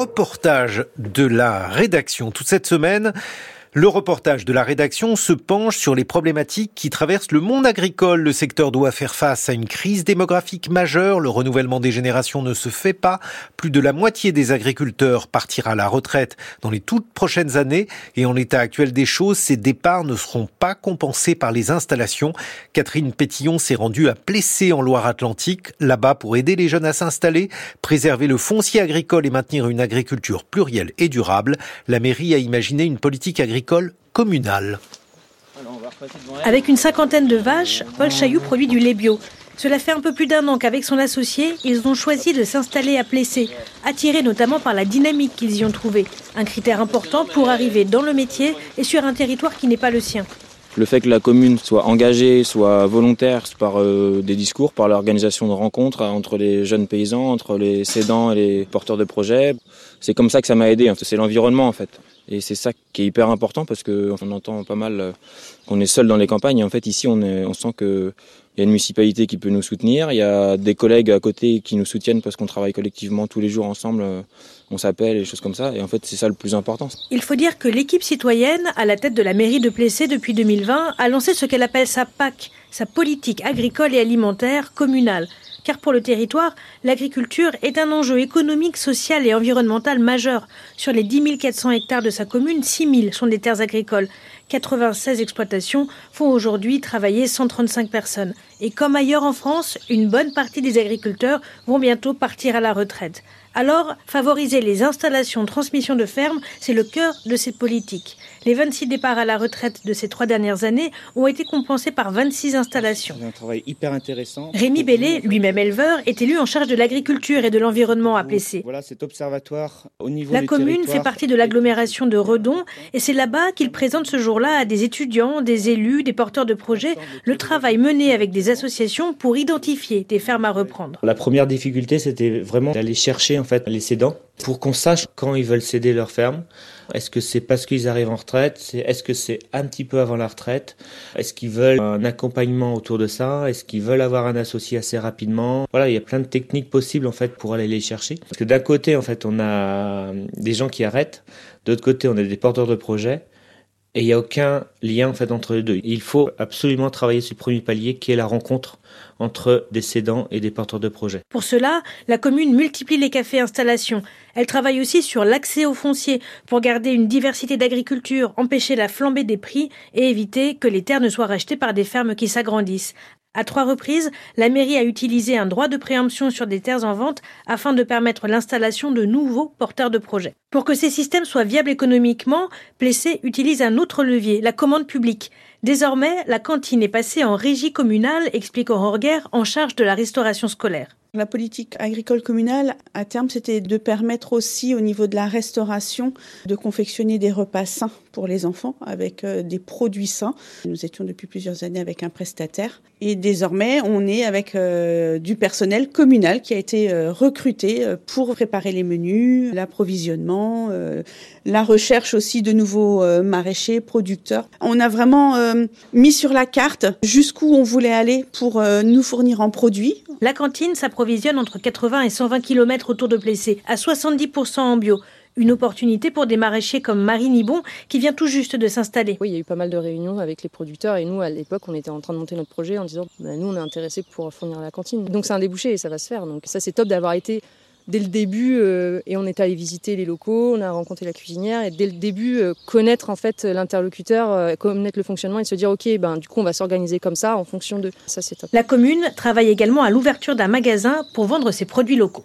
reportage de la rédaction toute cette semaine. Le reportage de la rédaction se penche sur les problématiques qui traversent le monde agricole. Le secteur doit faire face à une crise démographique majeure. Le renouvellement des générations ne se fait pas. Plus de la moitié des agriculteurs partira à la retraite dans les toutes prochaines années. Et en l'état actuel des choses, ces départs ne seront pas compensés par les installations. Catherine Pétillon s'est rendue à Plessé en Loire-Atlantique, là-bas pour aider les jeunes à s'installer, préserver le foncier agricole et maintenir une agriculture plurielle et durable. La mairie a imaginé une politique agricole Avec une cinquantaine de vaches, Paul Chailloux produit du lait bio. Cela fait un peu plus d'un an qu'avec son associé, ils ont choisi de s'installer à Plessé, attirés notamment par la dynamique qu'ils y ont trouvée, un critère important pour arriver dans le métier et sur un territoire qui n'est pas le sien. Le fait que la commune soit engagée, soit volontaire par euh, des discours, par l'organisation de rencontres entre les jeunes paysans, entre les cédants et les porteurs de projets, c'est comme ça que ça m'a aidé. C'est l'environnement en fait. Et c'est ça qui est hyper important parce qu'on entend pas mal euh, qu'on est seul dans les campagnes. En fait, ici, on, est, on sent qu'il y a une municipalité qui peut nous soutenir. Il y a des collègues à côté qui nous soutiennent parce qu'on travaille collectivement tous les jours ensemble. Euh, on s'appelle et choses comme ça. Et en fait, c'est ça le plus important. Il faut dire que l'équipe citoyenne, à la tête de la mairie de Plessé depuis 2020, a lancé ce qu'elle appelle sa PAC, sa politique agricole et alimentaire communale car pour le territoire, l'agriculture est un enjeu économique, social et environnemental majeur. Sur les 10 400 hectares de sa commune, 6 000 sont des terres agricoles. 96 exploitations font aujourd'hui travailler 135 personnes. Et comme ailleurs en France, une bonne partie des agriculteurs vont bientôt partir à la retraite. Alors, favoriser les installations de transmission de fermes, c'est le cœur de cette politique. Les 26 départs à la retraite de ces trois dernières années ont été compensés par 26 installations. C'est un travail hyper intéressant. Rémi Bellet, lui-même éleveur, est élu en charge de l'agriculture et de l'environnement à Plessé. Voilà cet observatoire au niveau La commune fait partie de l'agglomération de Redon et c'est là-bas qu'il présente ce jour-là à des étudiants, des élus, des porteurs de projets le travail mené avec des associations pour identifier des fermes à reprendre. La première difficulté, c'était vraiment d'aller chercher en fait les cédants pour qu'on sache quand ils veulent céder leur ferme. Est-ce que c'est parce qu'ils arrivent en retraite Est-ce que c'est un petit peu avant la retraite Est-ce qu'ils veulent un accompagnement autour de ça Est-ce qu'ils veulent avoir un associé assez rapidement Voilà, il y a plein de techniques possibles en fait pour aller les chercher. Parce que d'un côté, en fait, on a des gens qui arrêtent. D'autre côté, on a des porteurs de projets. Et il n'y a aucun lien en fait entre les deux. Il faut absolument travailler sur le premier palier qui est la rencontre entre des cédants et des porteurs de projets. Pour cela, la commune multiplie les cafés installations. Elle travaille aussi sur l'accès aux fonciers pour garder une diversité d'agriculture, empêcher la flambée des prix et éviter que les terres ne soient rachetées par des fermes qui s'agrandissent. À trois reprises, la mairie a utilisé un droit de préemption sur des terres en vente afin de permettre l'installation de nouveaux porteurs de projets. Pour que ces systèmes soient viables économiquement, Plessé utilise un autre levier, la commande publique. Désormais, la cantine est passée en régie communale, explique Aurore en charge de la restauration scolaire. La politique agricole communale, à terme, c'était de permettre aussi au niveau de la restauration de confectionner des repas sains pour les enfants avec euh, des produits sains. Nous étions depuis plusieurs années avec un prestataire et désormais on est avec euh, du personnel communal qui a été euh, recruté pour préparer les menus, l'approvisionnement, la recherche aussi de nouveaux maraîchers, producteurs. On a vraiment mis sur la carte jusqu'où on voulait aller pour nous fournir en produits. La cantine s'approvisionne entre 80 et 120 km autour de Plessé, à 70% en bio. Une opportunité pour des maraîchers comme Marie Nibon qui vient tout juste de s'installer. Oui, il y a eu pas mal de réunions avec les producteurs et nous, à l'époque, on était en train de monter notre projet en disant bah, nous, on est intéressés pour fournir la cantine. Donc c'est un débouché et ça va se faire. Donc ça, c'est top d'avoir été dès le début euh, et on est allé visiter les locaux, on a rencontré la cuisinière et dès le début euh, connaître en fait l'interlocuteur, euh, connaître le fonctionnement et se dire ok ben du coup on va s'organiser comme ça en fonction de ça c'est top. La commune travaille également à l'ouverture d'un magasin pour vendre ses produits locaux.